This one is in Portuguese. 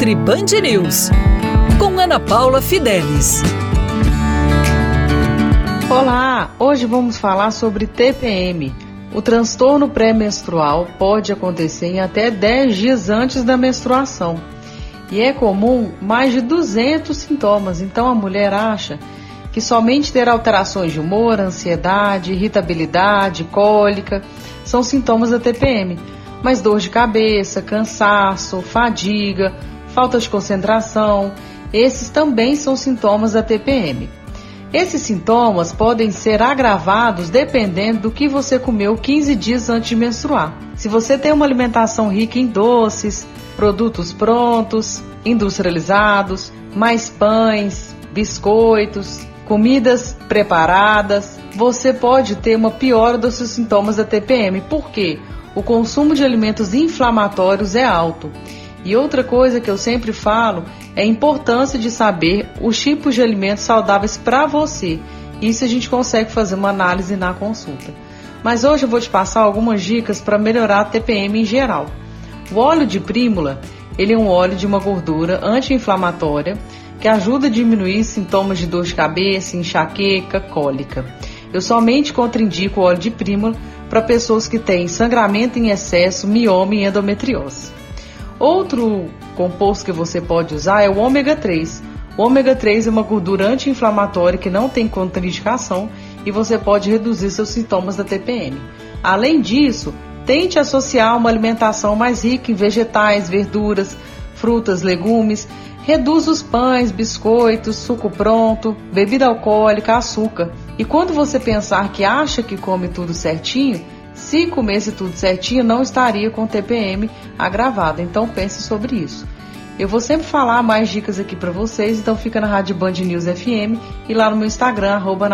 Nutri Band News, com Ana Paula Fidelis. Olá, hoje vamos falar sobre TPM. O transtorno pré-menstrual pode acontecer em até 10 dias antes da menstruação. E é comum mais de 200 sintomas, então a mulher acha que somente ter alterações de humor, ansiedade, irritabilidade, cólica são sintomas da TPM mas dor de cabeça, cansaço, fadiga, falta de concentração, esses também são sintomas da TPM. Esses sintomas podem ser agravados dependendo do que você comeu 15 dias antes de menstruar. Se você tem uma alimentação rica em doces, produtos prontos, industrializados, mais pães, biscoitos, comidas preparadas, você pode ter uma piora dos seus sintomas da TPM. Por quê? o consumo de alimentos inflamatórios é alto. E outra coisa que eu sempre falo é a importância de saber os tipos de alimentos saudáveis para você. Isso a gente consegue fazer uma análise na consulta. Mas hoje eu vou te passar algumas dicas para melhorar a TPM em geral. O óleo de prímula, ele é um óleo de uma gordura anti-inflamatória que ajuda a diminuir sintomas de dor de cabeça, enxaqueca, cólica. Eu somente contraindico o óleo de prímula para pessoas que têm sangramento em excesso, mioma e endometriose. Outro composto que você pode usar é o ômega 3. O ômega 3 é uma gordura anti-inflamatória que não tem contraindicação e você pode reduzir seus sintomas da TPM. Além disso, tente associar uma alimentação mais rica em vegetais, verduras, frutas, legumes. Reduz os pães, biscoitos, suco pronto, bebida alcoólica, açúcar. E quando você pensar que acha que come tudo certinho, se comesse tudo certinho, não estaria com TPM agravada. Então pense sobre isso. Eu vou sempre falar mais dicas aqui para vocês, então fica na Rádio Band News FM e lá no meu Instagram, arroba